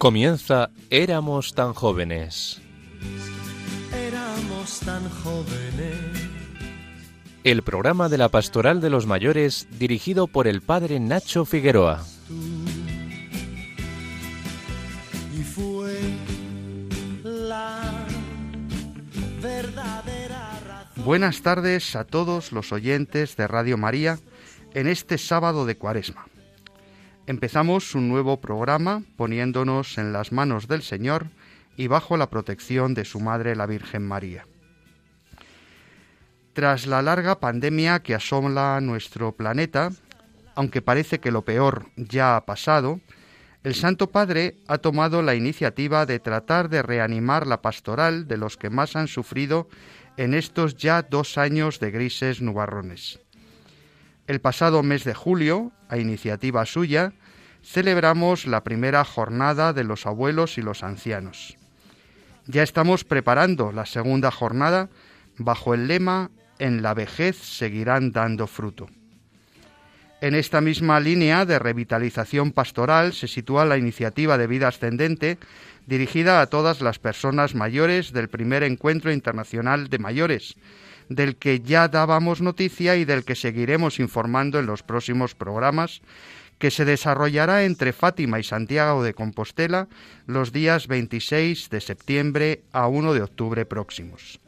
Comienza Éramos tan jóvenes. Éramos tan jóvenes. El programa de la Pastoral de los Mayores dirigido por el padre Nacho Figueroa. Y fue la verdadera razón. Buenas tardes a todos los oyentes de Radio María en este sábado de Cuaresma. Empezamos un nuevo programa poniéndonos en las manos del Señor y bajo la protección de su Madre la Virgen María. Tras la larga pandemia que asola nuestro planeta, aunque parece que lo peor ya ha pasado, el Santo Padre ha tomado la iniciativa de tratar de reanimar la pastoral de los que más han sufrido en estos ya dos años de grises nubarrones. El pasado mes de julio, a iniciativa suya, celebramos la primera jornada de los abuelos y los ancianos. Ya estamos preparando la segunda jornada bajo el lema En la vejez seguirán dando fruto. En esta misma línea de revitalización pastoral se sitúa la iniciativa de vida ascendente dirigida a todas las personas mayores del primer encuentro internacional de mayores, del que ya dábamos noticia y del que seguiremos informando en los próximos programas, que se desarrollará entre Fátima y Santiago de Compostela los días 26 de septiembre a 1 de octubre próximos.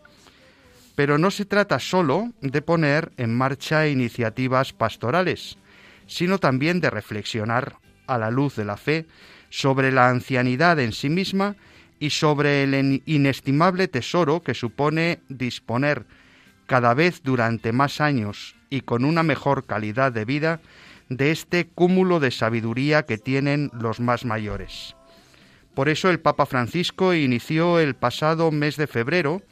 Pero no se trata solo de poner en marcha iniciativas pastorales, sino también de reflexionar a la luz de la fe sobre la ancianidad en sí misma y sobre el inestimable tesoro que supone disponer cada vez durante más años y con una mejor calidad de vida de este cúmulo de sabiduría que tienen los más mayores. Por eso el Papa Francisco inició el pasado mes de febrero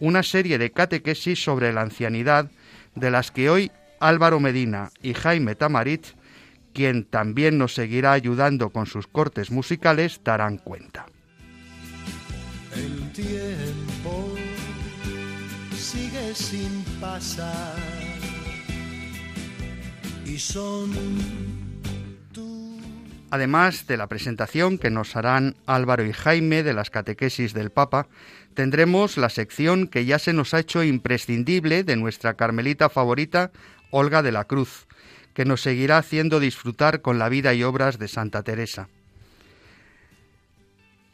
una serie de catequesis sobre la ancianidad, de las que hoy Álvaro Medina y Jaime Tamarit, quien también nos seguirá ayudando con sus cortes musicales, darán cuenta. El tiempo sin pasar. Y son. Además de la presentación que nos harán Álvaro y Jaime de las catequesis del Papa, tendremos la sección que ya se nos ha hecho imprescindible de nuestra carmelita favorita, Olga de la Cruz, que nos seguirá haciendo disfrutar con la vida y obras de Santa Teresa.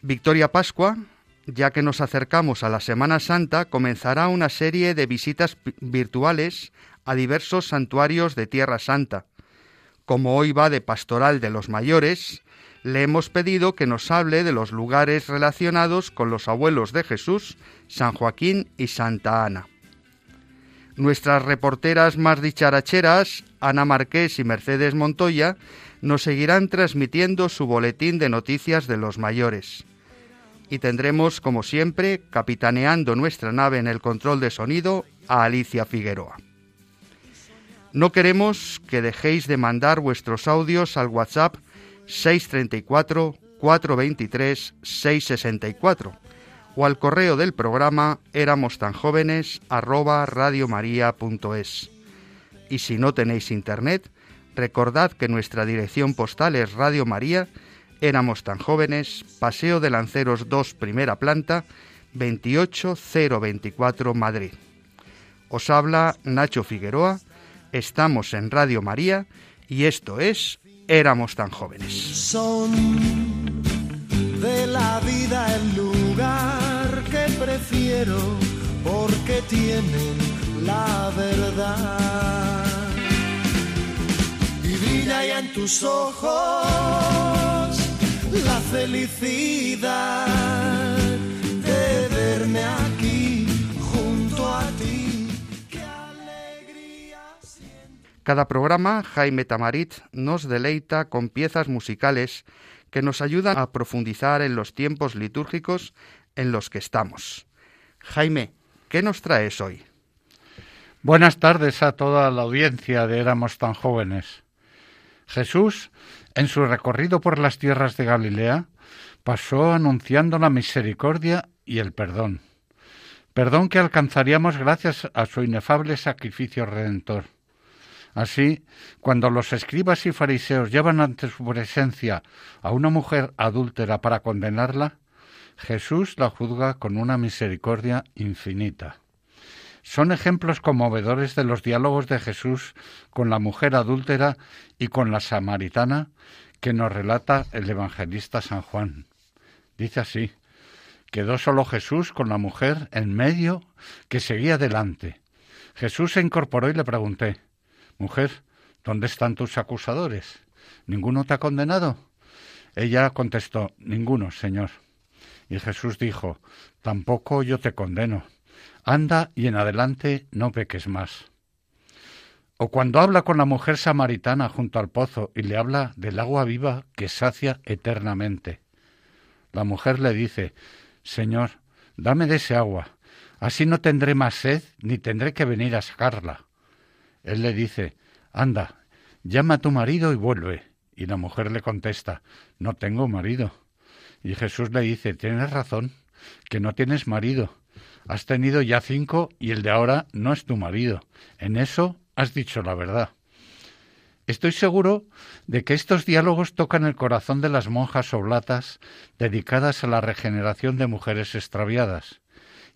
Victoria Pascua, ya que nos acercamos a la Semana Santa, comenzará una serie de visitas virtuales a diversos santuarios de Tierra Santa. Como hoy va de pastoral de los mayores, le hemos pedido que nos hable de los lugares relacionados con los abuelos de Jesús, San Joaquín y Santa Ana. Nuestras reporteras más dicharacheras, Ana Marqués y Mercedes Montoya, nos seguirán transmitiendo su boletín de noticias de los mayores. Y tendremos, como siempre, capitaneando nuestra nave en el control de sonido, a Alicia Figueroa. No queremos que dejéis de mandar vuestros audios al WhatsApp 634 423 664 o al correo del programa éramos tan jóvenes. Y si no tenéis internet, recordad que nuestra dirección postal es Radio María, éramos tan jóvenes, Paseo de Lanceros 2, primera planta, 28024 Madrid. Os habla Nacho Figueroa, estamos en Radio María y esto es Éramos tan jóvenes. Son de la vida el lugar que prefiero porque tienen la verdad. Y brilla ya en tus ojos la felicidad de verme aquí junto a ti. Qué alegría siento. Cada programa, Jaime Tamarit nos deleita con piezas musicales que nos ayudan a profundizar en los tiempos litúrgicos en los que estamos. Jaime, ¿qué nos traes hoy? Buenas tardes a toda la audiencia de Éramos tan jóvenes. Jesús, en su recorrido por las tierras de Galilea, pasó anunciando la misericordia y el perdón. Perdón que alcanzaríamos gracias a su inefable sacrificio redentor. Así, cuando los escribas y fariseos llevan ante su presencia a una mujer adúltera para condenarla, Jesús la juzga con una misericordia infinita. Son ejemplos conmovedores de los diálogos de Jesús con la mujer adúltera y con la samaritana que nos relata el evangelista San Juan. Dice así, quedó solo Jesús con la mujer en medio que seguía delante. Jesús se incorporó y le pregunté, Mujer, ¿dónde están tus acusadores? ¿Ninguno te ha condenado? Ella contestó, Ninguno, Señor. Y Jesús dijo, Tampoco yo te condeno. Anda y en adelante no peques más. O cuando habla con la mujer samaritana junto al pozo y le habla del agua viva que sacia eternamente. La mujer le dice, Señor, dame de ese agua, así no tendré más sed ni tendré que venir a sacarla. Él le dice, Anda, llama a tu marido y vuelve. Y la mujer le contesta, No tengo marido. Y Jesús le dice, Tienes razón, que no tienes marido. Has tenido ya cinco y el de ahora no es tu marido. En eso has dicho la verdad. Estoy seguro de que estos diálogos tocan el corazón de las monjas oblatas dedicadas a la regeneración de mujeres extraviadas.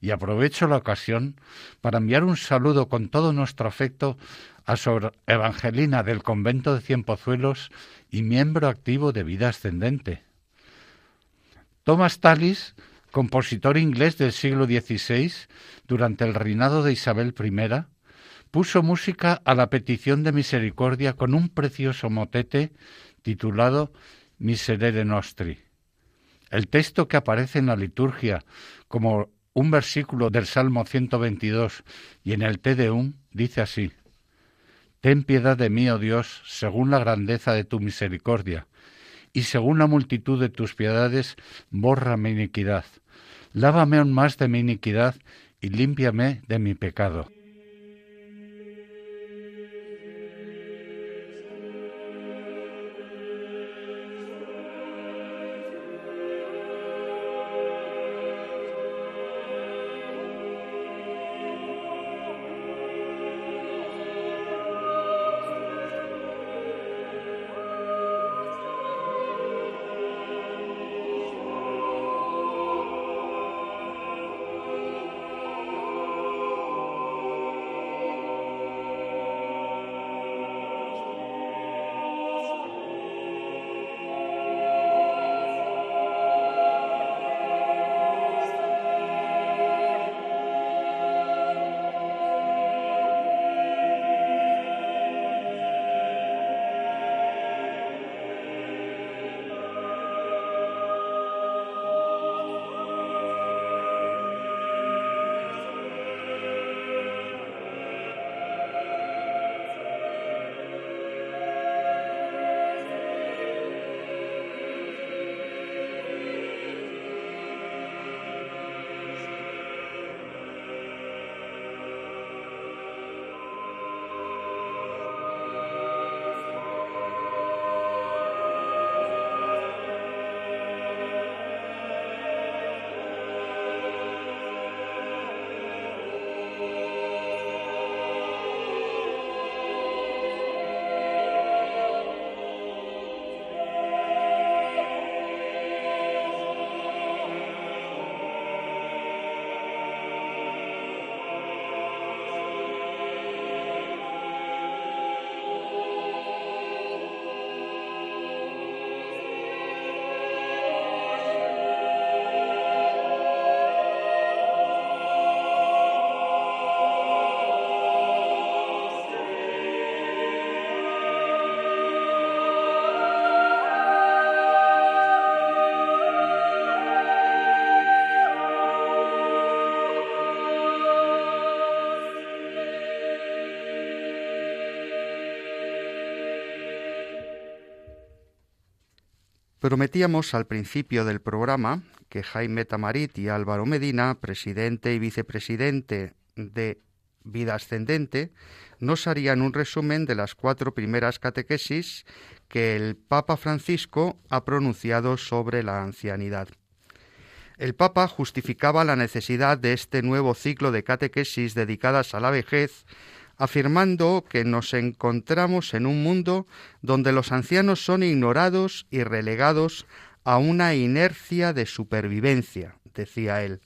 Y aprovecho la ocasión para enviar un saludo con todo nuestro afecto a Sor Evangelina del convento de Cienpozuelos y miembro activo de Vida Ascendente. Thomas Tallis compositor inglés del siglo XVI, durante el reinado de Isabel I, puso música a la petición de misericordia con un precioso motete titulado Miserere Nostri. El texto que aparece en la liturgia como un versículo del Salmo 122 y en el Te Deum dice así: Ten piedad de mí, oh Dios, según la grandeza de tu misericordia, y según la multitud de tus piedades, borra mi iniquidad lávame aún más de mi iniquidad y límpiame de mi pecado. Prometíamos al principio del programa que Jaime Tamarit y Álvaro Medina, presidente y vicepresidente de Vida Ascendente, nos harían un resumen de las cuatro primeras catequesis que el Papa Francisco ha pronunciado sobre la ancianidad. El Papa justificaba la necesidad de este nuevo ciclo de catequesis dedicadas a la vejez afirmando que nos encontramos en un mundo donde los ancianos son ignorados y relegados a una inercia de supervivencia, decía él,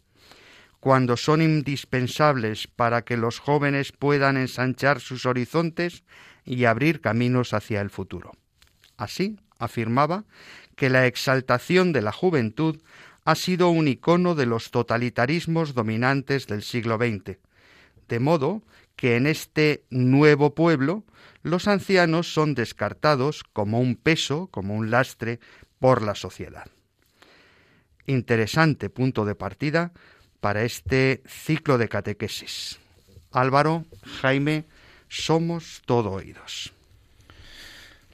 cuando son indispensables para que los jóvenes puedan ensanchar sus horizontes y abrir caminos hacia el futuro. Así, afirmaba, que la exaltación de la juventud ha sido un icono de los totalitarismos dominantes del siglo XX, de modo que en este nuevo pueblo los ancianos son descartados como un peso, como un lastre por la sociedad. Interesante punto de partida para este ciclo de catequesis. Álvaro, Jaime, somos todo oídos.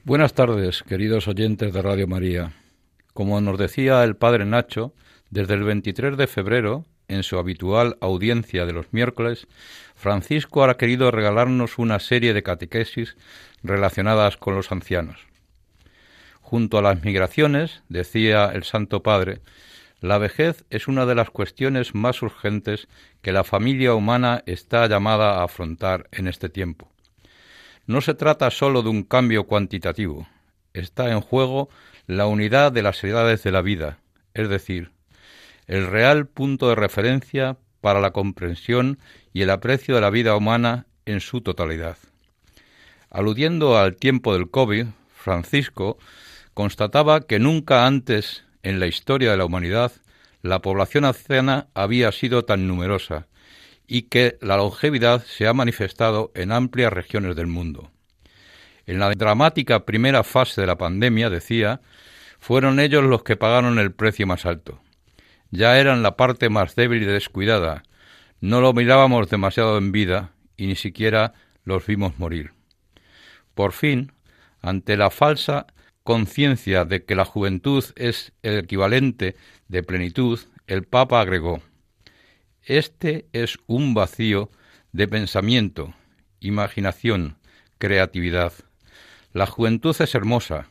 Buenas tardes, queridos oyentes de Radio María. Como nos decía el padre Nacho, desde el 23 de febrero, en su habitual audiencia de los miércoles, Francisco ha querido regalarnos una serie de catequesis relacionadas con los ancianos. Junto a las migraciones, decía el Santo Padre, la vejez es una de las cuestiones más urgentes que la familia humana está llamada a afrontar en este tiempo. No se trata sólo de un cambio cuantitativo, está en juego la unidad de las edades de la vida, es decir, el real punto de referencia para la comprensión y el aprecio de la vida humana en su totalidad. Aludiendo al tiempo del COVID, Francisco constataba que nunca antes en la historia de la humanidad la población anciana había sido tan numerosa y que la longevidad se ha manifestado en amplias regiones del mundo. En la dramática primera fase de la pandemia, decía, fueron ellos los que pagaron el precio más alto. Ya eran la parte más débil y descuidada. No lo mirábamos demasiado en vida y ni siquiera los vimos morir. Por fin, ante la falsa conciencia de que la juventud es el equivalente de plenitud, el Papa agregó Este es un vacío de pensamiento, imaginación, creatividad. La juventud es hermosa,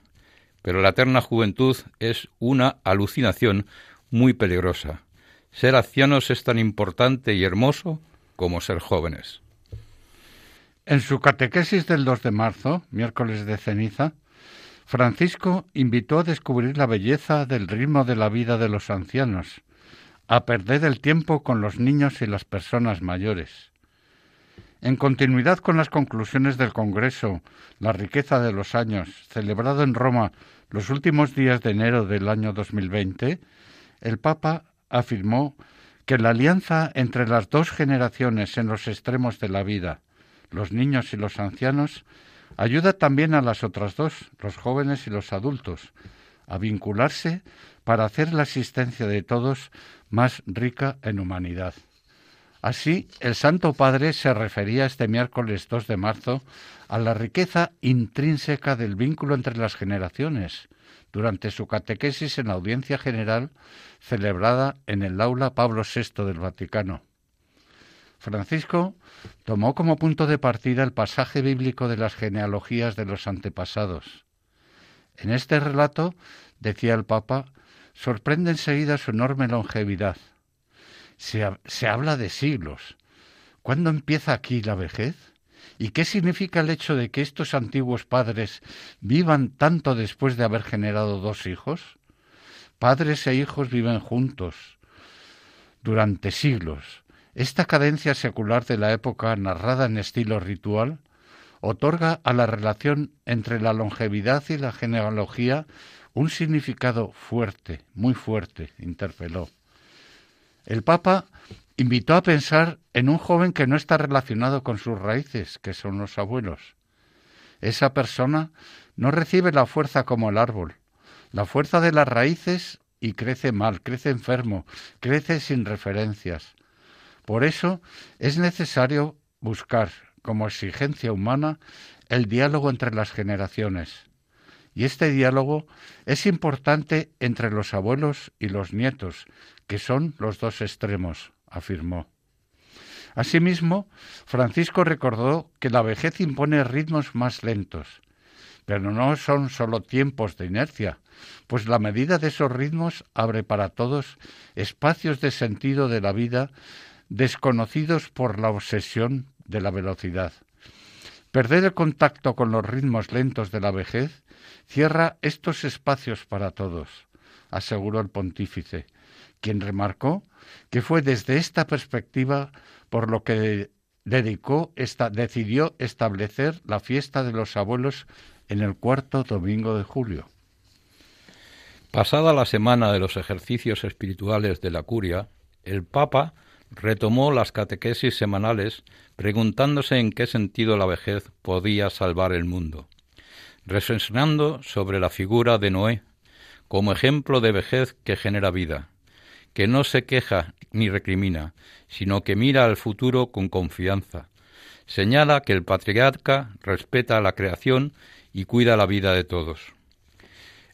pero la eterna juventud es una alucinación muy peligrosa. Ser ancianos es tan importante y hermoso como ser jóvenes. En su catequesis del 2 de marzo, miércoles de ceniza, Francisco invitó a descubrir la belleza del ritmo de la vida de los ancianos, a perder el tiempo con los niños y las personas mayores. En continuidad con las conclusiones del Congreso La riqueza de los años, celebrado en Roma los últimos días de enero del año 2020, el Papa afirmó que la alianza entre las dos generaciones en los extremos de la vida, los niños y los ancianos, Ayuda también a las otras dos, los jóvenes y los adultos, a vincularse para hacer la existencia de todos más rica en humanidad. Así, el Santo Padre se refería este miércoles 2 de marzo a la riqueza intrínseca del vínculo entre las generaciones, durante su catequesis en la audiencia general celebrada en el aula Pablo VI del Vaticano. Francisco tomó como punto de partida el pasaje bíblico de las genealogías de los antepasados. En este relato, decía el Papa, sorprende enseguida su enorme longevidad. Se, se, habla de siglos. ¿Cuándo empieza aquí la vejez? ¿Y qué significa el hecho de que estos antiguos padres vivan tanto después de haber generado dos hijos? Padres e hijos viven juntos durante siglos esta cadencia secular de la época, narrada en estilo ritual, otorga a la relación entre la longevidad y la genealogía un significado fuerte, muy fuerte, interpeló. El Papa invitó a pensar en un joven que no está relacionado con sus raíces, que son los abuelos. Esa persona no recibe la fuerza como el árbol, la fuerza de las raíces y crece mal, crece enfermo, crece sin referencias. Por eso es necesario buscar como exigencia humana el diálogo entre las generaciones. Y este diálogo es importante entre los abuelos y los nietos, que son los dos extremos, afirmó. Asimismo, Francisco recordó que la vejez impone ritmos más lentos, pero no son sólo tiempos de inercia, pues la medida de esos ritmos abre para todos espacios de sentido de la vida desconocidos por la obsesión de la velocidad. Perder el contacto con los ritmos lentos de la vejez cierra estos espacios para todos, aseguró el pontífice, quien remarcó que fue desde esta perspectiva por lo que dedicó esta, decidió establecer la fiesta de los abuelos en el cuarto domingo de julio. Pasada la semana de los ejercicios espirituales de la curia, el Papa retomó las catequesis semanales preguntándose en qué sentido la vejez podía salvar el mundo, reflexionando sobre la figura de Noé como ejemplo de vejez que genera vida, que no se queja ni recrimina, sino que mira al futuro con confianza. Señala que el patriarca respeta la creación y cuida la vida de todos.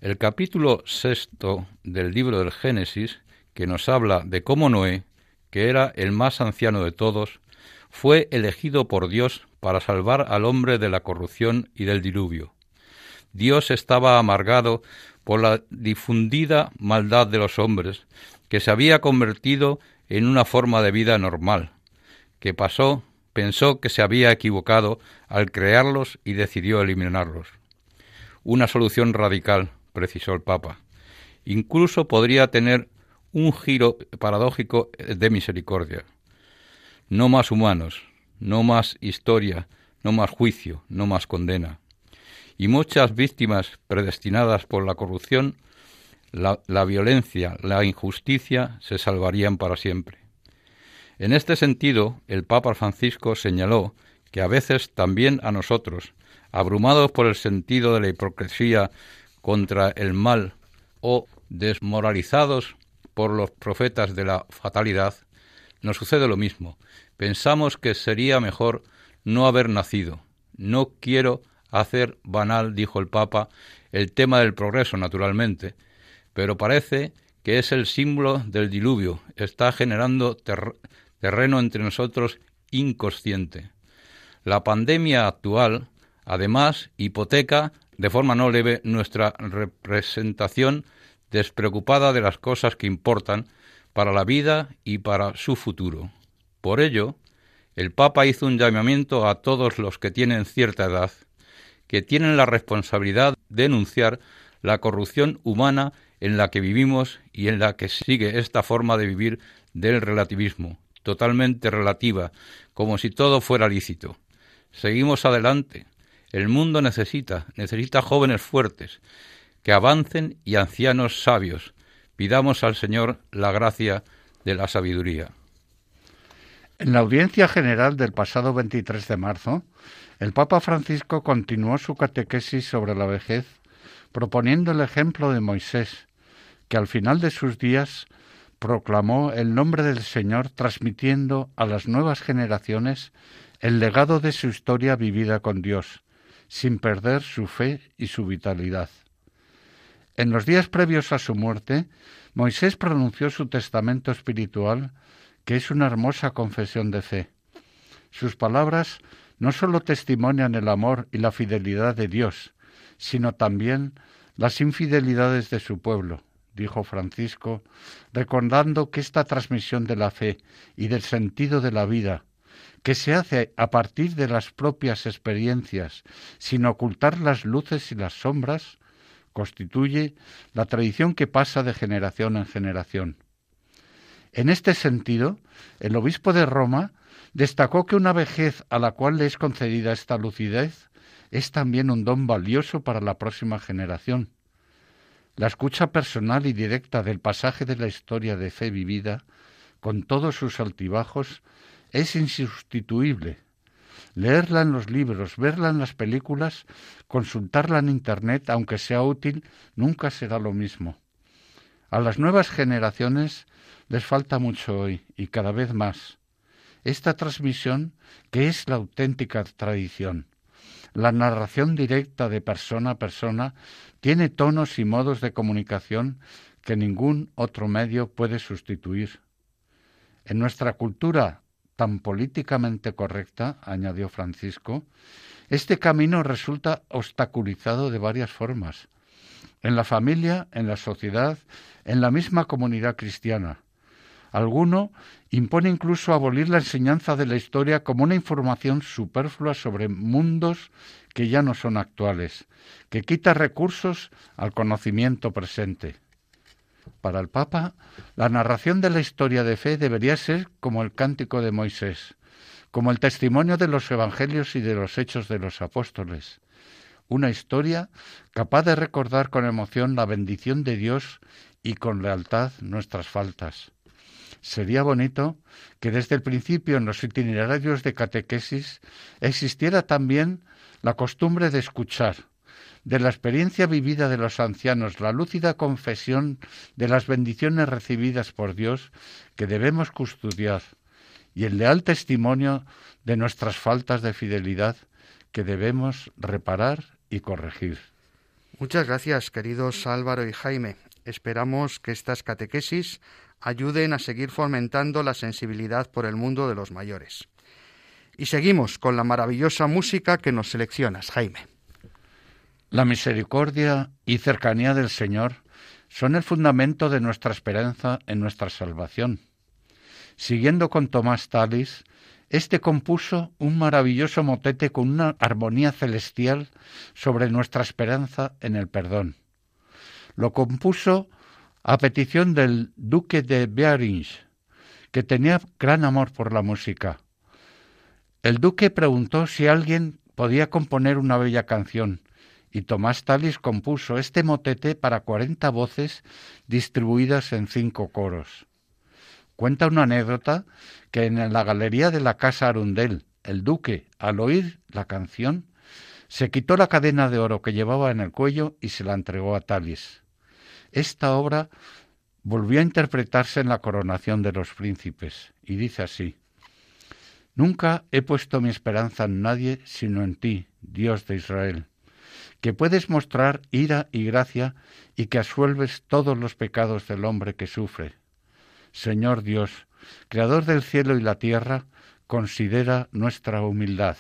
El capítulo sexto del libro del Génesis, que nos habla de cómo Noé, que era el más anciano de todos, fue elegido por Dios para salvar al hombre de la corrupción y del diluvio. Dios estaba amargado por la difundida maldad de los hombres, que se había convertido en una forma de vida normal, que pasó, pensó que se había equivocado al crearlos y decidió eliminarlos. Una solución radical, precisó el Papa. Incluso podría tener un giro paradójico de misericordia. No más humanos, no más historia, no más juicio, no más condena. Y muchas víctimas predestinadas por la corrupción, la, la, violencia, la injusticia se salvarían para siempre. En este sentido, el Papa Francisco señaló que a veces también a nosotros, abrumados por el sentido de la hipocresía contra el mal o desmoralizados por los profetas de la fatalidad, nos sucede lo mismo. Pensamos que sería mejor no haber nacido. No quiero hacer banal, dijo el Papa, el tema del progreso, naturalmente, pero parece que es el símbolo del diluvio, está generando terreno entre nosotros inconsciente. La pandemia actual, además, hipoteca de forma no leve nuestra representación despreocupada de las cosas que importan para la vida y para su futuro. Por ello, el Papa hizo un llamamiento a todos los que tienen cierta edad, que tienen la responsabilidad de denunciar la corrupción humana en la que vivimos y en la que sigue esta forma de vivir del relativismo, totalmente relativa, como si todo fuera lícito. Seguimos adelante. El mundo necesita, necesita jóvenes fuertes, que avancen y ancianos sabios. Pidamos al Señor la gracia de la sabiduría. En la audiencia general del pasado 23 de marzo, el Papa Francisco continuó su catequesis sobre la vejez, proponiendo el ejemplo de Moisés, que al final de sus días proclamó el nombre del Señor transmitiendo a las nuevas generaciones el legado de su historia vivida con Dios, sin perder su fe y su vitalidad. En los días previos a su muerte, Moisés pronunció su testamento espiritual, que es una hermosa confesión de fe. Sus palabras no sólo testimonian el amor y la fidelidad de Dios, sino también las infidelidades de su pueblo, dijo Francisco, recordando que esta transmisión de la fe y del sentido de la vida, que se hace a partir de las propias experiencias, sin ocultar las luces y las sombras, constituye la tradición que pasa de generación en generación. En este sentido, el obispo de Roma destacó que una vejez a la cual le es concedida esta lucidez es también un don valioso para la próxima generación. La escucha personal y directa del pasaje de la historia de fe vivida, con todos sus altibajos, es insustituible leerla en los libros, verla en las películas, consultarla en Internet, aunque sea útil, nunca será lo mismo. A las nuevas generaciones les falta mucho hoy y cada vez más. Esta transmisión, que es la auténtica tradición, la narración directa de persona a persona, tiene tonos y modos de comunicación que ningún otro medio puede sustituir. En nuestra cultura tan políticamente correcta, añadió Francisco, este camino resulta obstaculizado de varias formas, en la familia, en la sociedad, en la misma comunidad cristiana. Alguno impone incluso abolir la enseñanza de la historia como una información superflua sobre mundos que ya no son actuales, que quita recursos al conocimiento presente. Para el Papa, la narración de la historia de fe debería ser como el cántico de Moisés, como el testimonio de los evangelios y de los hechos de los apóstoles, una historia capaz de recordar con emoción la bendición de Dios y con lealtad nuestras faltas. Sería bonito que desde el principio en los itinerarios de catequesis existiera también la costumbre de escuchar, de la experiencia vivida de los ancianos, la lúcida confesión de las bendiciones recibidas por Dios que debemos custodiar y el leal testimonio de nuestras faltas de fidelidad que debemos reparar y corregir. Muchas gracias, queridos Álvaro y Jaime. Esperamos que estas catequesis ayuden a seguir fomentando la sensibilidad por el mundo de los mayores. Y seguimos con la maravillosa música que nos seleccionas, Jaime. La misericordia y cercanía del Señor son el fundamento de nuestra esperanza en nuestra salvación. Siguiendo con Tomás Talis, este compuso un maravilloso motete con una armonía celestial sobre nuestra esperanza en el perdón. Lo compuso a petición del duque de Bearinge, que tenía gran amor por la música. El duque preguntó si alguien podía componer una bella canción, y Tomás Talis compuso este motete para cuarenta voces distribuidas en cinco coros. Cuenta una anécdota que en la galería de la casa Arundel, el duque, al oír la canción, se quitó la cadena de oro que llevaba en el cuello y se la entregó a Talis. Esta obra volvió a interpretarse en la coronación de los príncipes y dice así Nunca he puesto mi esperanza en nadie sino en ti, Dios de Israel, que puedes mostrar ira y gracia y que asuelves todos los pecados del hombre que sufre. Señor Dios, Creador del cielo y la tierra, considera nuestra humildad.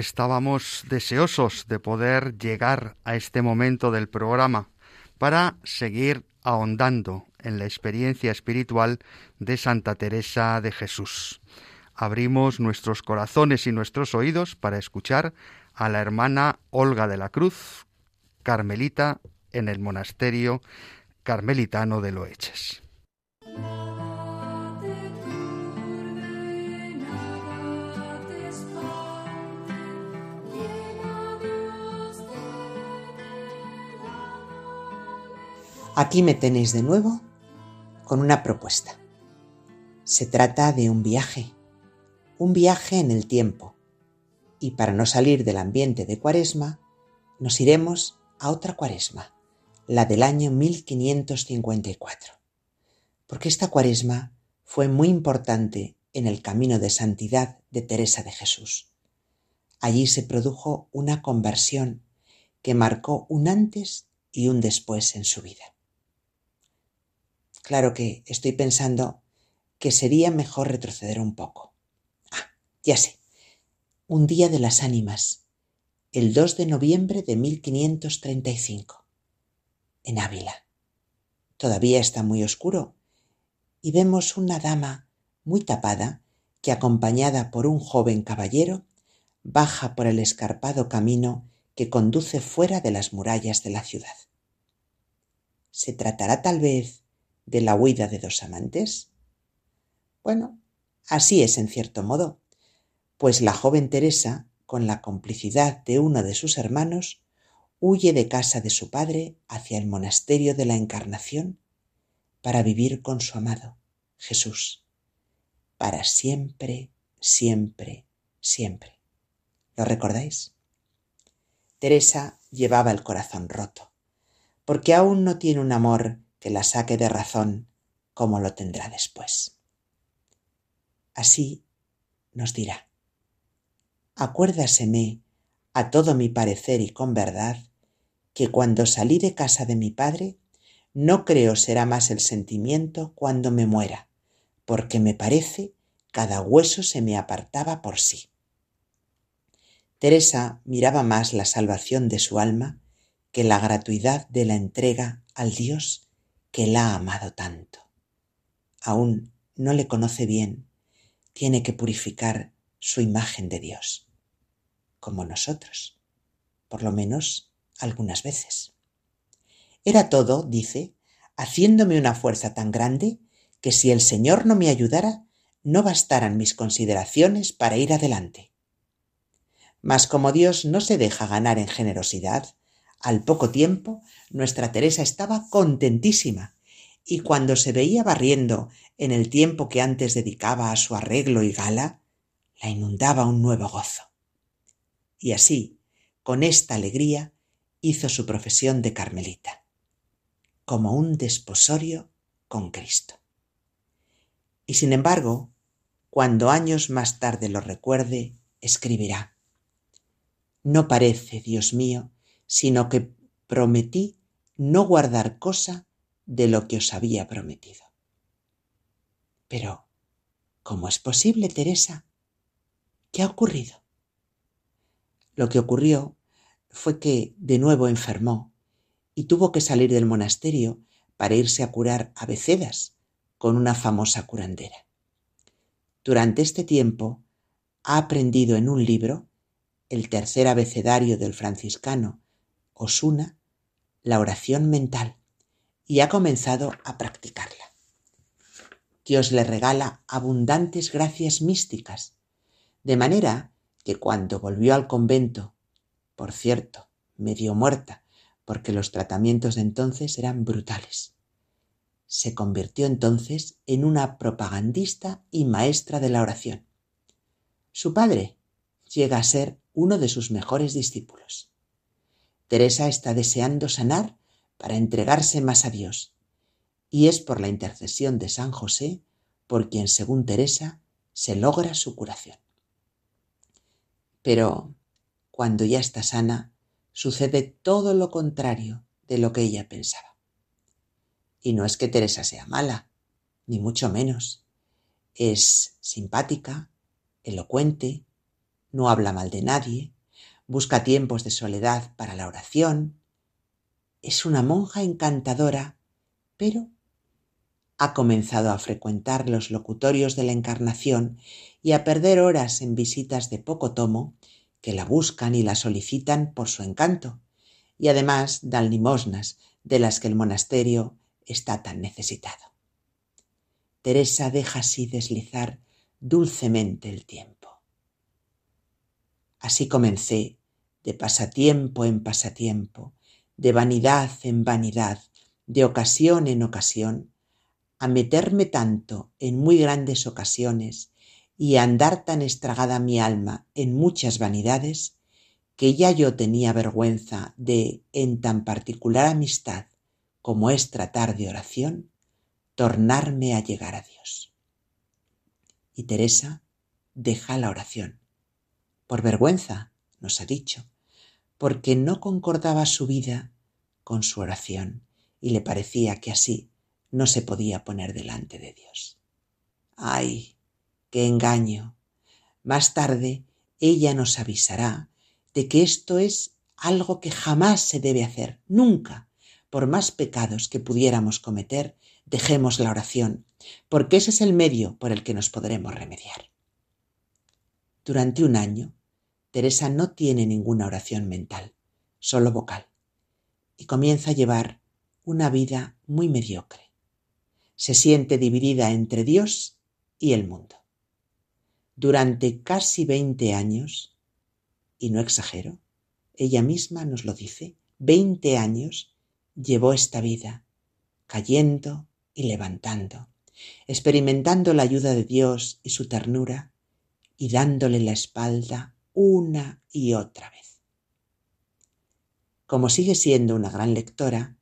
Estábamos deseosos de poder llegar a este momento del programa para seguir ahondando en la experiencia espiritual de Santa Teresa de Jesús. Abrimos nuestros corazones y nuestros oídos para escuchar a la hermana Olga de la Cruz, carmelita en el monasterio carmelitano de Loeches. Aquí me tenéis de nuevo con una propuesta. Se trata de un viaje, un viaje en el tiempo. Y para no salir del ambiente de cuaresma, nos iremos a otra cuaresma, la del año 1554. Porque esta cuaresma fue muy importante en el camino de santidad de Teresa de Jesús. Allí se produjo una conversión que marcó un antes y un después en su vida. Claro que estoy pensando que sería mejor retroceder un poco. Ah, ya sé. Un día de las ánimas, el 2 de noviembre de 1535, en Ávila. Todavía está muy oscuro y vemos una dama muy tapada que acompañada por un joven caballero baja por el escarpado camino que conduce fuera de las murallas de la ciudad. ¿Se tratará tal vez de la huida de dos amantes? Bueno, así es en cierto modo, pues la joven Teresa, con la complicidad de uno de sus hermanos, huye de casa de su padre hacia el monasterio de la Encarnación para vivir con su amado, Jesús, para siempre, siempre, siempre. ¿Lo recordáis? Teresa llevaba el corazón roto, porque aún no tiene un amor que la saque de razón como lo tendrá después. Así nos dirá, acuérdaseme a todo mi parecer y con verdad que cuando salí de casa de mi padre, no creo será más el sentimiento cuando me muera, porque me parece cada hueso se me apartaba por sí. Teresa miraba más la salvación de su alma que la gratuidad de la entrega al Dios que la ha amado tanto. Aún no le conoce bien, tiene que purificar su imagen de Dios, como nosotros, por lo menos algunas veces. Era todo, dice, haciéndome una fuerza tan grande que si el Señor no me ayudara, no bastaran mis consideraciones para ir adelante. Mas como Dios no se deja ganar en generosidad, al poco tiempo, nuestra Teresa estaba contentísima y cuando se veía barriendo en el tiempo que antes dedicaba a su arreglo y gala, la inundaba un nuevo gozo. Y así, con esta alegría, hizo su profesión de carmelita, como un desposorio con Cristo. Y sin embargo, cuando años más tarde lo recuerde, escribirá, No parece, Dios mío, sino que prometí no guardar cosa de lo que os había prometido. Pero, ¿cómo es posible, Teresa? ¿Qué ha ocurrido? Lo que ocurrió fue que de nuevo enfermó y tuvo que salir del monasterio para irse a curar a Becedas con una famosa curandera. Durante este tiempo ha aprendido en un libro, el tercer abecedario del franciscano Osuna la oración mental y ha comenzado a practicarla. Dios le regala abundantes gracias místicas, de manera que cuando volvió al convento, por cierto, medio muerta, porque los tratamientos de entonces eran brutales, se convirtió entonces en una propagandista y maestra de la oración. Su padre llega a ser uno de sus mejores discípulos. Teresa está deseando sanar para entregarse más a Dios. Y es por la intercesión de San José por quien, según Teresa, se logra su curación. Pero cuando ya está sana, sucede todo lo contrario de lo que ella pensaba. Y no es que Teresa sea mala, ni mucho menos. Es simpática, elocuente, no habla mal de nadie, busca tiempos de soledad para la oración. Es una monja encantadora, pero ha comenzado a frecuentar los locutorios de la Encarnación y a perder horas en visitas de poco tomo que la buscan y la solicitan por su encanto, y además dan limosnas de las que el monasterio está tan necesitado. Teresa deja así deslizar dulcemente el tiempo. Así comencé, de pasatiempo en pasatiempo, de vanidad en vanidad, de ocasión en ocasión, a meterme tanto en muy grandes ocasiones y a andar tan estragada mi alma en muchas vanidades, que ya yo tenía vergüenza de, en tan particular amistad como es tratar de oración, tornarme a llegar a Dios. Y Teresa deja la oración. Por vergüenza, nos ha dicho, porque no concordaba su vida con su oración y le parecía que así no se podía poner delante de Dios. ¡Ay! ¡Qué engaño! Más tarde ella nos avisará de que esto es algo que jamás se debe hacer, nunca, por más pecados que pudiéramos cometer, dejemos la oración, porque ese es el medio por el que nos podremos remediar. Durante un año, Teresa no tiene ninguna oración mental, solo vocal, y comienza a llevar una vida muy mediocre se siente dividida entre Dios y el mundo. Durante casi veinte años, y no exagero, ella misma nos lo dice, veinte años llevó esta vida, cayendo y levantando, experimentando la ayuda de Dios y su ternura, y dándole la espalda una y otra vez. Como sigue siendo una gran lectora,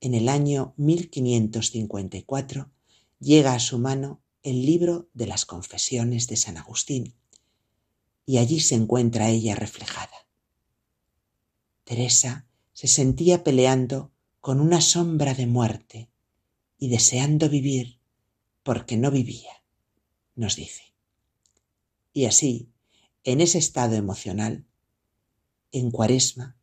en el año 1554 llega a su mano el libro de las confesiones de San Agustín y allí se encuentra ella reflejada. Teresa se sentía peleando con una sombra de muerte y deseando vivir porque no vivía, nos dice. Y así, en ese estado emocional, en cuaresma,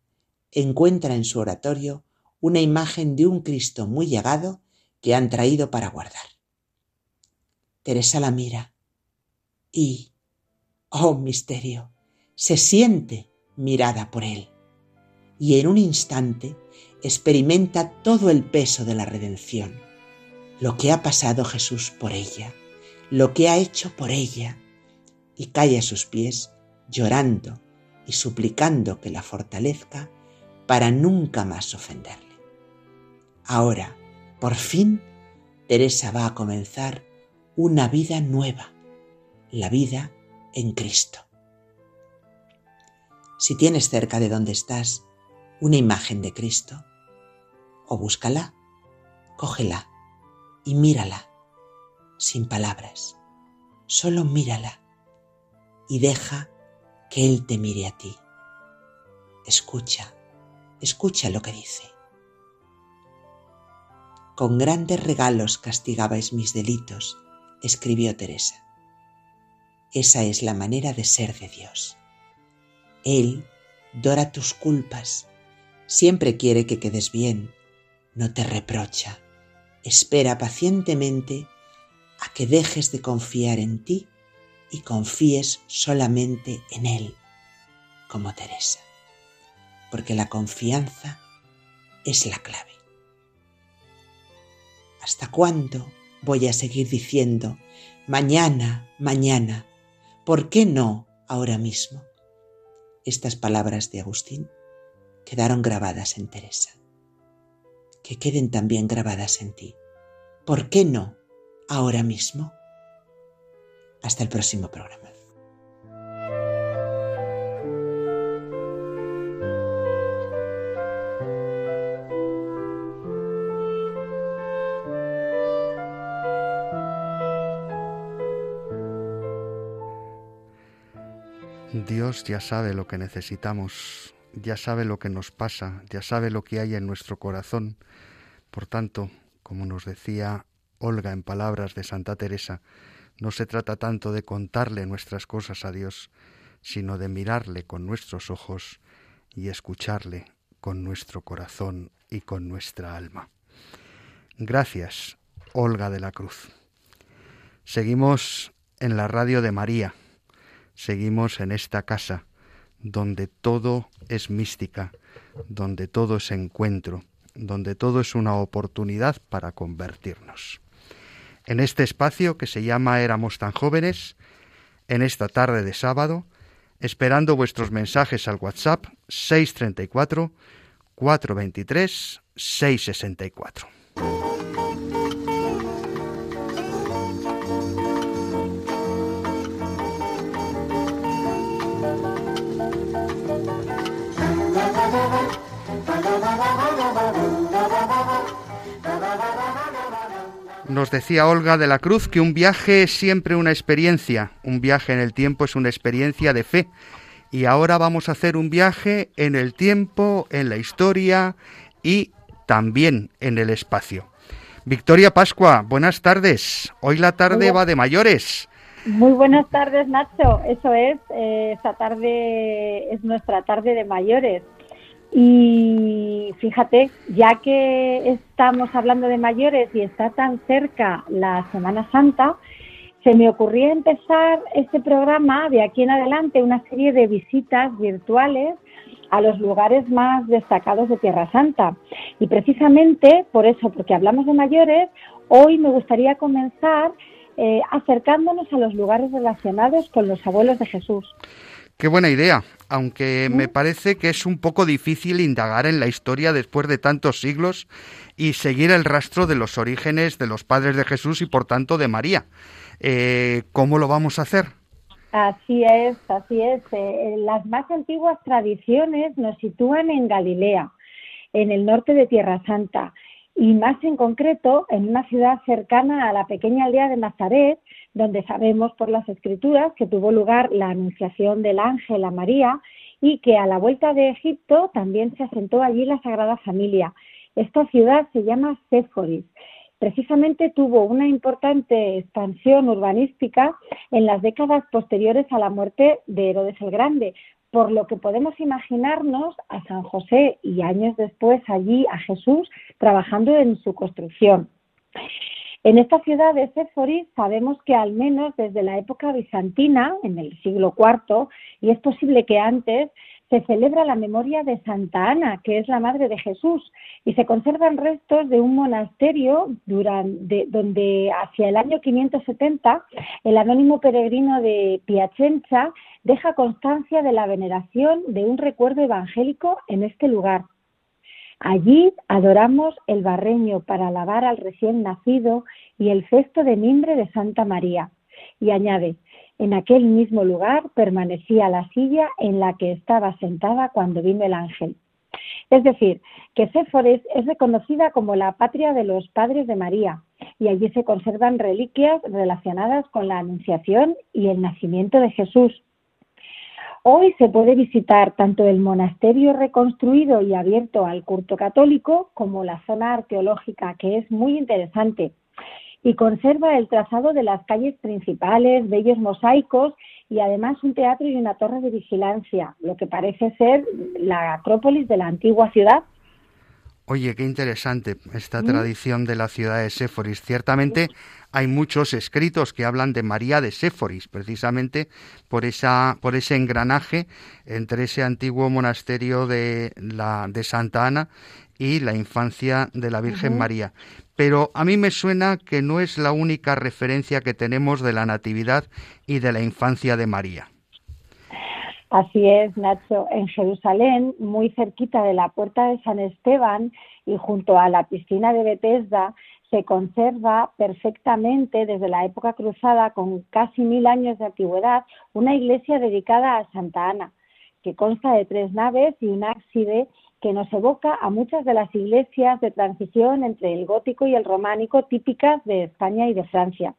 encuentra en su oratorio una imagen de un Cristo muy llegado que han traído para guardar. Teresa la mira y, oh misterio, se siente mirada por él y en un instante experimenta todo el peso de la redención, lo que ha pasado Jesús por ella, lo que ha hecho por ella, y cae a sus pies llorando y suplicando que la fortalezca para nunca más ofenderle. Ahora, por fin, Teresa va a comenzar una vida nueva, la vida en Cristo. Si tienes cerca de donde estás una imagen de Cristo, o búscala, cógela y mírala, sin palabras, solo mírala y deja que Él te mire a ti. Escucha, escucha lo que dice con grandes regalos castigabais mis delitos, escribió Teresa. Esa es la manera de ser de Dios. Él dora tus culpas, siempre quiere que quedes bien, no te reprocha, espera pacientemente a que dejes de confiar en ti y confíes solamente en Él, como Teresa, porque la confianza es la clave. ¿Hasta cuándo voy a seguir diciendo, mañana, mañana? ¿Por qué no ahora mismo? Estas palabras de Agustín quedaron grabadas en Teresa. Que queden también grabadas en ti. ¿Por qué no ahora mismo? Hasta el próximo programa. Dios ya sabe lo que necesitamos, ya sabe lo que nos pasa, ya sabe lo que hay en nuestro corazón. Por tanto, como nos decía Olga en palabras de Santa Teresa, No se trata tanto de contarle nuestras cosas a Dios, sino de mirarle con nuestros ojos y escucharle con nuestro corazón y con nuestra alma. Gracias, Olga de la Cruz. Seguimos en la radio de María, seguimos en esta casa donde todo es mística, donde todo es encuentro, donde todo es una oportunidad para convertirnos. En este espacio que se llama Éramos tan jóvenes, en esta tarde de sábado, esperando vuestros mensajes al WhatsApp 634 423 664. Nos decía Olga de la Cruz que un viaje es siempre una experiencia, un viaje en el tiempo es una experiencia de fe. Y ahora vamos a hacer un viaje en el tiempo, en la historia y también en el espacio. Victoria Pascua, buenas tardes. Hoy la tarde va de mayores. Muy buenas tardes, Nacho. Eso es, eh, esta tarde es nuestra tarde de mayores. Y fíjate, ya que estamos hablando de mayores y está tan cerca la Semana Santa, se me ocurría empezar este programa de aquí en adelante, una serie de visitas virtuales a los lugares más destacados de Tierra Santa. Y precisamente por eso, porque hablamos de mayores, hoy me gustaría comenzar eh, acercándonos a los lugares relacionados con los abuelos de Jesús. Qué buena idea, aunque me parece que es un poco difícil indagar en la historia después de tantos siglos y seguir el rastro de los orígenes de los padres de Jesús y por tanto de María. Eh, ¿Cómo lo vamos a hacer? Así es, así es. Eh, las más antiguas tradiciones nos sitúan en Galilea, en el norte de Tierra Santa, y más en concreto en una ciudad cercana a la pequeña aldea de Nazaret, donde sabemos por las escrituras que tuvo lugar la anunciación del ángel a María y que a la vuelta de Egipto también se asentó allí la Sagrada Familia. Esta ciudad se llama Séforis. Precisamente tuvo una importante expansión urbanística en las décadas posteriores a la muerte de Herodes el Grande, por lo que podemos imaginarnos a San José y años después allí a Jesús trabajando en su construcción. En esta ciudad de Séforis sabemos que al menos desde la época bizantina, en el siglo IV, y es posible que antes, se celebra la memoria de Santa Ana, que es la madre de Jesús, y se conservan restos de un monasterio donde hacia el año 570 el anónimo peregrino de Piacenza deja constancia de la veneración de un recuerdo evangélico en este lugar. Allí adoramos el barreño para alabar al recién nacido y el cesto de mimbre de Santa María. Y añade, en aquel mismo lugar permanecía la silla en la que estaba sentada cuando vino el ángel. Es decir, que Séforis es reconocida como la patria de los padres de María y allí se conservan reliquias relacionadas con la Anunciación y el nacimiento de Jesús. Hoy se puede visitar tanto el monasterio reconstruido y abierto al culto católico como la zona arqueológica, que es muy interesante y conserva el trazado de las calles principales, bellos mosaicos y además un teatro y una torre de vigilancia, lo que parece ser la acrópolis de la antigua ciudad Oye, qué interesante esta tradición de la ciudad de Séforis. Ciertamente hay muchos escritos que hablan de María de Séforis, precisamente por esa, por ese engranaje entre ese antiguo monasterio de la de Santa Ana y la infancia de la Virgen María. Pero a mí me suena que no es la única referencia que tenemos de la natividad y de la infancia de María. Así es, Nacho. En Jerusalén, muy cerquita de la puerta de San Esteban y junto a la piscina de Bethesda, se conserva perfectamente desde la época cruzada, con casi mil años de antigüedad, una iglesia dedicada a Santa Ana, que consta de tres naves y un ábside que nos evoca a muchas de las iglesias de transición entre el gótico y el románico típicas de España y de Francia.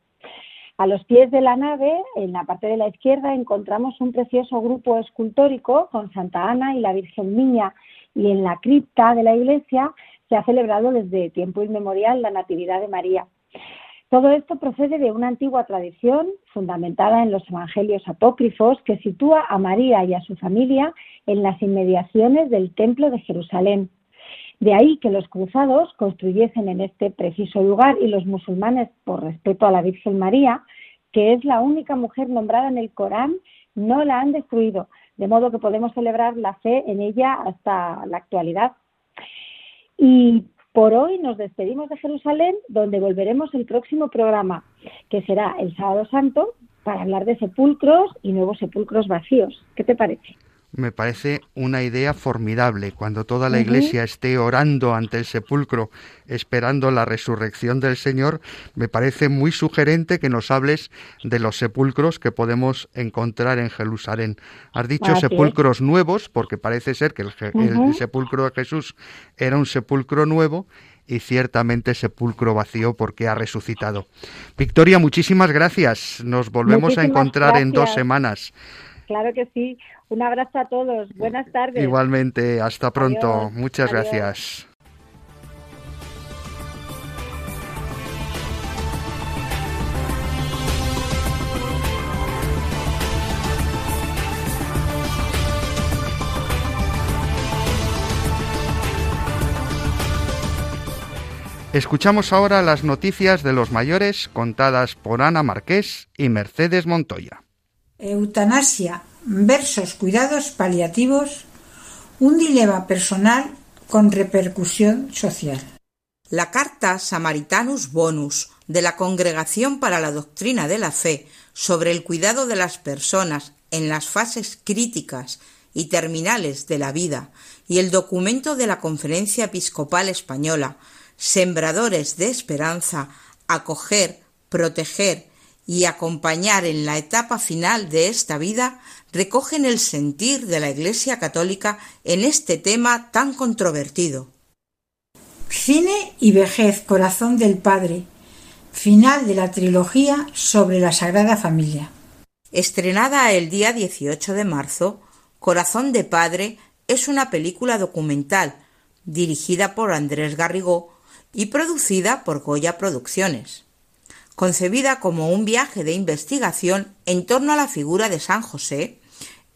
A los pies de la nave, en la parte de la izquierda, encontramos un precioso grupo escultórico con Santa Ana y la Virgen Niña y en la cripta de la iglesia se ha celebrado desde tiempo inmemorial la Natividad de María. Todo esto procede de una antigua tradición fundamentada en los evangelios apócrifos que sitúa a María y a su familia en las inmediaciones del Templo de Jerusalén. De ahí que los cruzados construyesen en este preciso lugar y los musulmanes, por respeto a la Virgen María, que es la única mujer nombrada en el Corán, no la han destruido, de modo que podemos celebrar la fe en ella hasta la actualidad. Y por hoy nos despedimos de Jerusalén, donde volveremos el próximo programa, que será el sábado santo, para hablar de sepulcros y nuevos sepulcros vacíos. ¿Qué te parece? Me parece una idea formidable. Cuando toda la iglesia esté orando ante el sepulcro, esperando la resurrección del Señor, me parece muy sugerente que nos hables de los sepulcros que podemos encontrar en Jerusalén. Has dicho sepulcros nuevos, porque parece ser que el, el sepulcro de Jesús era un sepulcro nuevo y ciertamente sepulcro vacío porque ha resucitado. Victoria, muchísimas gracias. Nos volvemos a encontrar en dos semanas. Claro que sí. Un abrazo a todos. Buenas tardes. Igualmente. Hasta pronto. Muchas gracias. Escuchamos ahora las noticias de los mayores contadas por Ana Marqués y Mercedes Montoya. Eutanasia versus cuidados paliativos, un dilema personal con repercusión social. La carta Samaritanus Bonus de la Congregación para la Doctrina de la Fe sobre el cuidado de las personas en las fases críticas y terminales de la vida y el documento de la Conferencia Episcopal Española Sembradores de Esperanza, acoger, proteger y acompañar en la etapa final de esta vida recogen el sentir de la Iglesia Católica en este tema tan controvertido. Cine y vejez, corazón del Padre, final de la trilogía sobre la Sagrada Familia. Estrenada el día 18 de marzo, Corazón de Padre es una película documental dirigida por Andrés Garrigó y producida por Goya Producciones concebida como un viaje de investigación en torno a la figura de San José,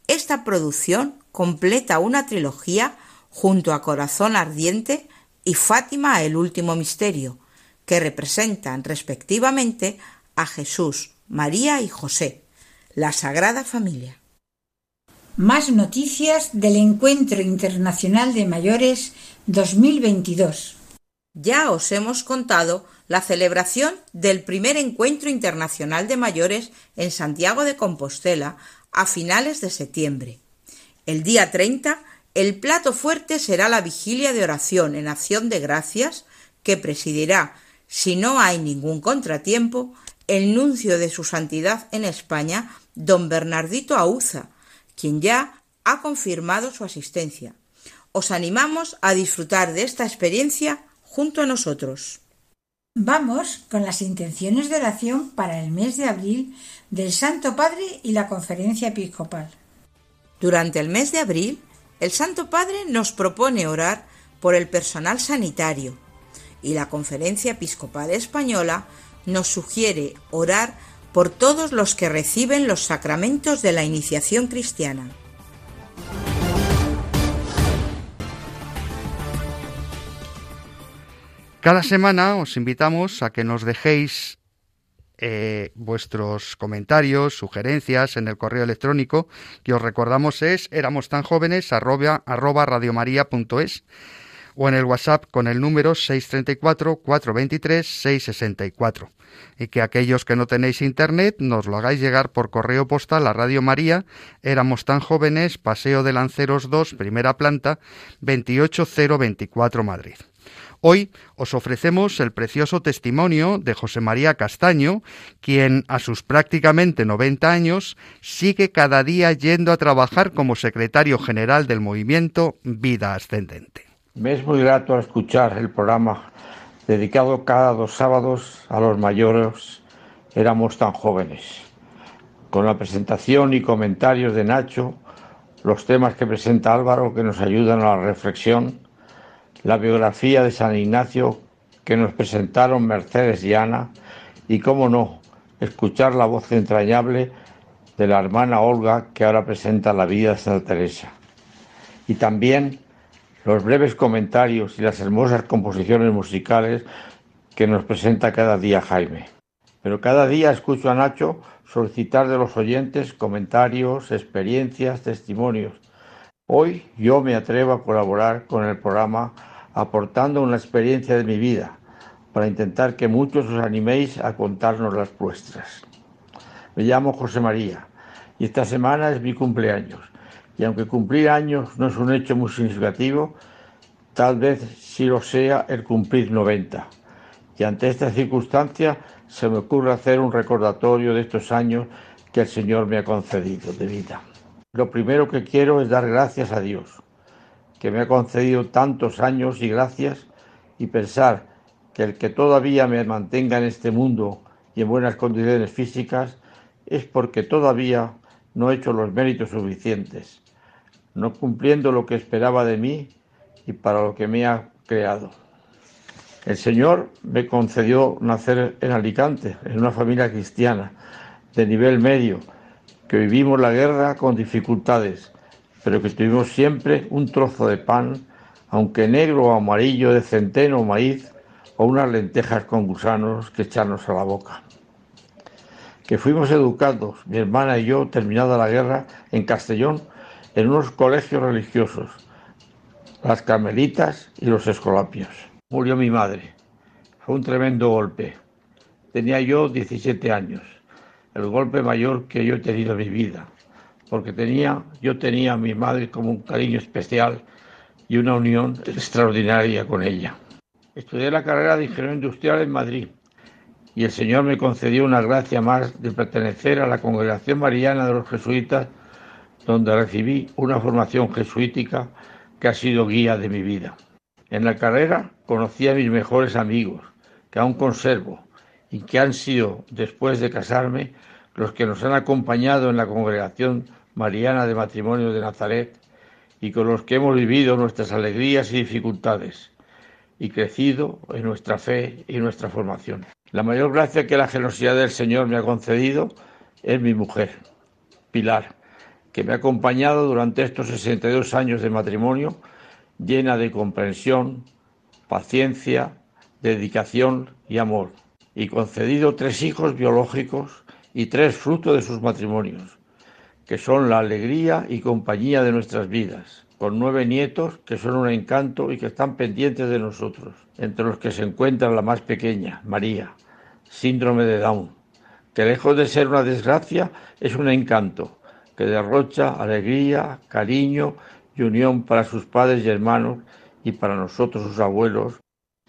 esta producción completa una trilogía junto a Corazón Ardiente y Fátima el Último Misterio, que representan respectivamente a Jesús, María y José, la Sagrada Familia. Más noticias del Encuentro Internacional de Mayores 2022. Ya os hemos contado la celebración del primer encuentro internacional de mayores en Santiago de Compostela a finales de septiembre. El día 30, el plato fuerte será la vigilia de oración en acción de gracias que presidirá, si no hay ningún contratiempo, el nuncio de su santidad en España, don Bernardito Auza, quien ya ha confirmado su asistencia. Os animamos a disfrutar de esta experiencia junto a nosotros. Vamos con las intenciones de oración para el mes de abril del Santo Padre y la Conferencia Episcopal. Durante el mes de abril, el Santo Padre nos propone orar por el personal sanitario y la Conferencia Episcopal Española nos sugiere orar por todos los que reciben los sacramentos de la iniciación cristiana. Cada semana os invitamos a que nos dejéis eh, vuestros comentarios, sugerencias en el correo electrónico que os recordamos es éramos tan jóvenes arroba, arroba radiomaria.es o en el WhatsApp con el número 634 423 664 y que aquellos que no tenéis internet nos lo hagáis llegar por correo postal a Radio María, éramos tan jóvenes, Paseo de Lanceros 2, primera planta, 28024 Madrid. Hoy os ofrecemos el precioso testimonio de José María Castaño, quien a sus prácticamente 90 años sigue cada día yendo a trabajar como secretario general del movimiento Vida Ascendente. Me es muy grato escuchar el programa dedicado cada dos sábados a los mayores éramos tan jóvenes. Con la presentación y comentarios de Nacho, los temas que presenta Álvaro que nos ayudan a la reflexión la biografía de San Ignacio que nos presentaron Mercedes y Ana y, cómo no, escuchar la voz entrañable de la hermana Olga que ahora presenta la vida de Santa Teresa. Y también los breves comentarios y las hermosas composiciones musicales que nos presenta cada día Jaime. Pero cada día escucho a Nacho solicitar de los oyentes comentarios, experiencias, testimonios. Hoy yo me atrevo a colaborar con el programa aportando una experiencia de mi vida para intentar que muchos os animéis a contarnos las vuestras. Me llamo José María y esta semana es mi cumpleaños. Y aunque cumplir años no es un hecho muy significativo, tal vez sí lo sea el cumplir 90. Y ante esta circunstancia se me ocurre hacer un recordatorio de estos años que el Señor me ha concedido de vida. Lo primero que quiero es dar gracias a Dios, que me ha concedido tantos años y gracias, y pensar que el que todavía me mantenga en este mundo y en buenas condiciones físicas es porque todavía no he hecho los méritos suficientes, no cumpliendo lo que esperaba de mí y para lo que me ha creado. El Señor me concedió nacer en Alicante, en una familia cristiana, de nivel medio, que vivimos la guerra con dificultades, pero que tuvimos siempre un trozo de pan, aunque negro o amarillo de centeno o maíz, o unas lentejas con gusanos que echarnos a la boca. Que fuimos educados, mi hermana y yo, terminada la guerra, en Castellón, en unos colegios religiosos, las Carmelitas y los Escolapios. Murió mi madre. Fue un tremendo golpe. Tenía yo 17 años, el golpe mayor que yo he tenido en mi vida, porque tenía, yo tenía a mi madre como un cariño especial y una unión extraordinaria con ella. Estudié la carrera de ingeniero industrial en Madrid y el Señor me concedió una gracia más de pertenecer a la Congregación Mariana de los Jesuitas, donde recibí una formación jesuítica que ha sido guía de mi vida. En la carrera conocí a mis mejores amigos, que aún conservo y que han sido, después de casarme, los que nos han acompañado en la congregación mariana de matrimonio de Nazaret y con los que hemos vivido nuestras alegrías y dificultades y crecido en nuestra fe y nuestra formación. La mayor gracia que la generosidad del Señor me ha concedido es mi mujer, Pilar, que me ha acompañado durante estos 62 años de matrimonio llena de comprensión, paciencia, dedicación y amor, y concedido tres hijos biológicos y tres frutos de sus matrimonios, que son la alegría y compañía de nuestras vidas, con nueve nietos que son un encanto y que están pendientes de nosotros, entre los que se encuentra la más pequeña, María, síndrome de Down, que lejos de ser una desgracia es un encanto, que derrocha alegría, cariño y unión para sus padres y hermanos y para nosotros sus abuelos.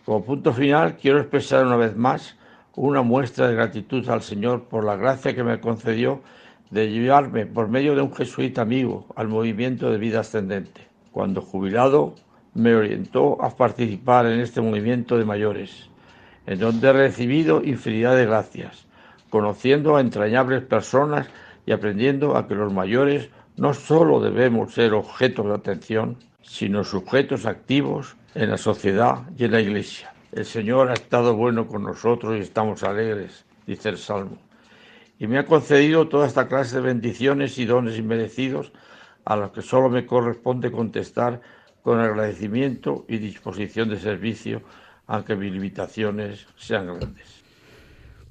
Como punto final, quiero expresar una vez más una muestra de gratitud al Señor por la gracia que me concedió de llevarme por medio de un jesuita amigo al movimiento de vida ascendente. Cuando jubilado, me orientó a participar en este movimiento de mayores, en donde he recibido infinidad de gracias, conociendo a entrañables personas y aprendiendo a que los mayores no solo debemos ser objetos de atención, sino sujetos activos en la sociedad y en la Iglesia. El Señor ha estado bueno con nosotros y estamos alegres, dice el Salmo. Y me ha concedido toda esta clase de bendiciones y dones inmerecidos a los que solo me corresponde contestar con agradecimiento y disposición de servicio, aunque mis limitaciones sean grandes.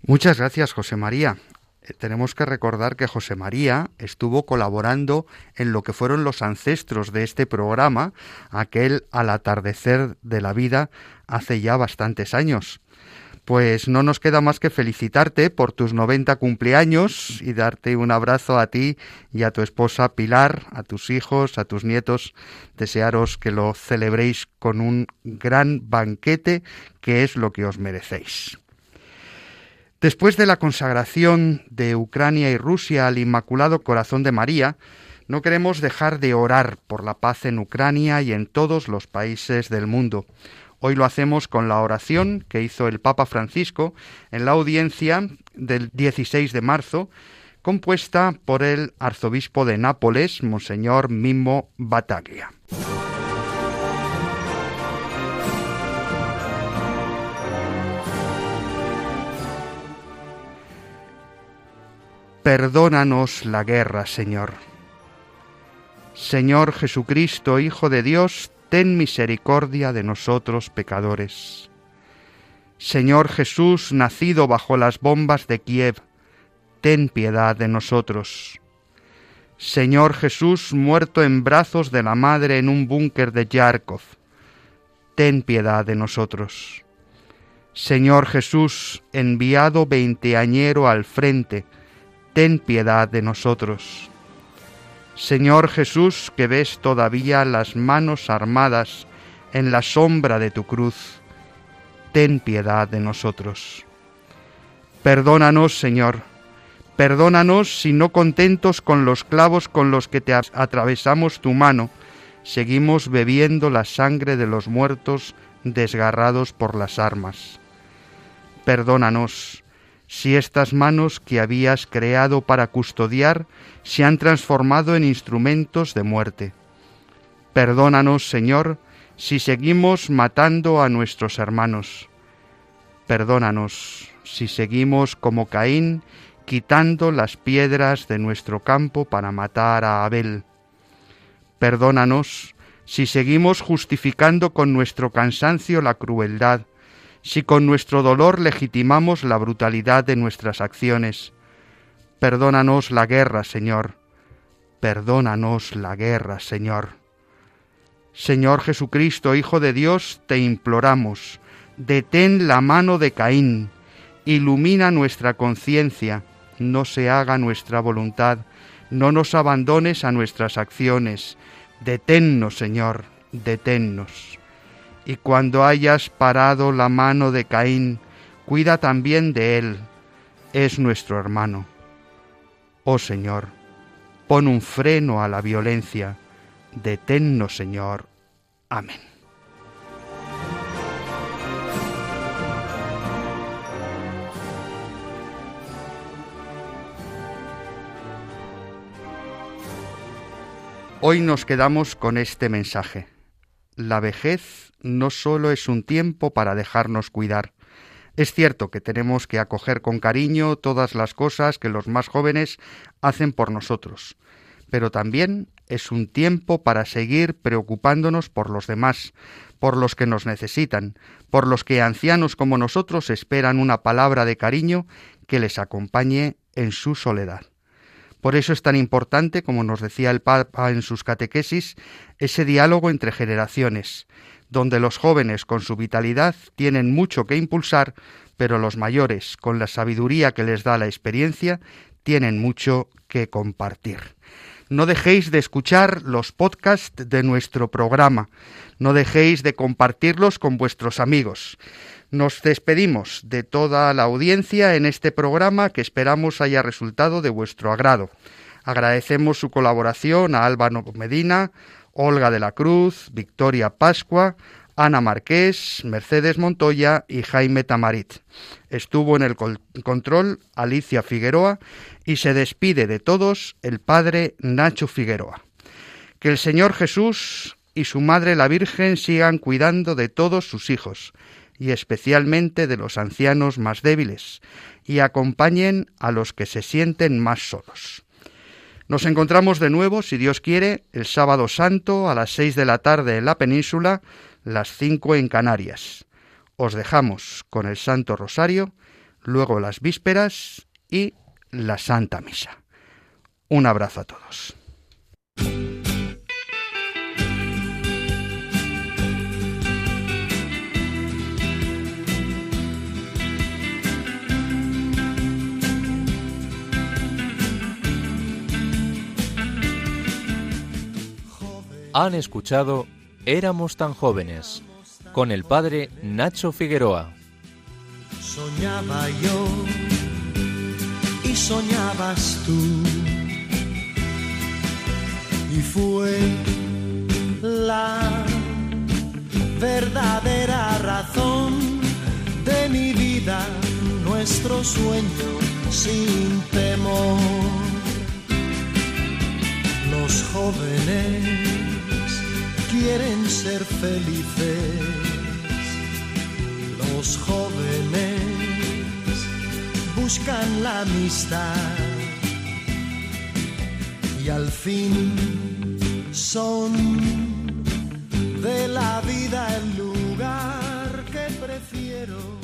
Muchas gracias, José María. Eh, tenemos que recordar que José María estuvo colaborando en lo que fueron los ancestros de este programa, aquel al atardecer de la vida hace ya bastantes años. Pues no nos queda más que felicitarte por tus 90 cumpleaños y darte un abrazo a ti y a tu esposa Pilar, a tus hijos, a tus nietos, desearos que lo celebréis con un gran banquete que es lo que os merecéis. Después de la consagración de Ucrania y Rusia al Inmaculado Corazón de María, no queremos dejar de orar por la paz en Ucrania y en todos los países del mundo. Hoy lo hacemos con la oración que hizo el Papa Francisco en la audiencia del 16 de marzo, compuesta por el arzobispo de Nápoles, Monseñor Mimo Bataglia. perdónanos la guerra, Señor. Señor Jesucristo, Hijo de Dios, ten misericordia de nosotros pecadores. Señor Jesús, nacido bajo las bombas de Kiev, ten piedad de nosotros. Señor Jesús, muerto en brazos de la Madre en un búnker de Yarkov, ten piedad de nosotros. Señor Jesús, enviado veinteañero al frente, ten piedad de nosotros. Señor Jesús, que ves todavía las manos armadas en la sombra de tu cruz, ten piedad de nosotros. Perdónanos, Señor, perdónanos si no contentos con los clavos con los que te atravesamos tu mano, seguimos bebiendo la sangre de los muertos desgarrados por las armas. Perdónanos si estas manos que habías creado para custodiar se han transformado en instrumentos de muerte. Perdónanos, Señor, si seguimos matando a nuestros hermanos. Perdónanos si seguimos como Caín quitando las piedras de nuestro campo para matar a Abel. Perdónanos si seguimos justificando con nuestro cansancio la crueldad, si con nuestro dolor legitimamos la brutalidad de nuestras acciones. Perdónanos la guerra, Señor. Perdónanos la guerra, Señor. Señor Jesucristo, Hijo de Dios, te imploramos, detén la mano de Caín, ilumina nuestra conciencia, no se haga nuestra voluntad, no nos abandones a nuestras acciones, deténnos, Señor, deténnos y cuando hayas parado la mano de Caín, cuida también de él, es nuestro hermano. Oh Señor, pon un freno a la violencia, deténnos Señor. Amén. Hoy nos quedamos con este mensaje. La vejez no solo es un tiempo para dejarnos cuidar. Es cierto que tenemos que acoger con cariño todas las cosas que los más jóvenes hacen por nosotros, pero también es un tiempo para seguir preocupándonos por los demás, por los que nos necesitan, por los que ancianos como nosotros esperan una palabra de cariño que les acompañe en su soledad. Por eso es tan importante, como nos decía el Papa en sus catequesis, ese diálogo entre generaciones, donde los jóvenes con su vitalidad tienen mucho que impulsar, pero los mayores, con la sabiduría que les da la experiencia, tienen mucho que compartir. No dejéis de escuchar los podcasts de nuestro programa, no dejéis de compartirlos con vuestros amigos. Nos despedimos de toda la audiencia en este programa que esperamos haya resultado de vuestro agrado. Agradecemos su colaboración a Álvaro Medina, Olga de la Cruz, Victoria Pascua, Ana Marqués, Mercedes Montoya y Jaime Tamarit. Estuvo en el control Alicia Figueroa y se despide de todos el padre Nacho Figueroa. Que el Señor Jesús y su Madre la Virgen sigan cuidando de todos sus hijos y especialmente de los ancianos más débiles y acompañen a los que se sienten más solos. Nos encontramos de nuevo, si Dios quiere, el sábado santo a las seis de la tarde en la península, las cinco en Canarias. Os dejamos con el Santo Rosario, luego las vísperas y la Santa Misa. Un abrazo a todos. Han escuchado Éramos tan jóvenes con el padre Nacho Figueroa. Soñaba yo y soñabas tú. Y fue la verdadera razón de mi vida, nuestro sueño sin temor. Los jóvenes quieren ser felices. Los jóvenes buscan la amistad y al fin son de la vida el lugar que prefiero.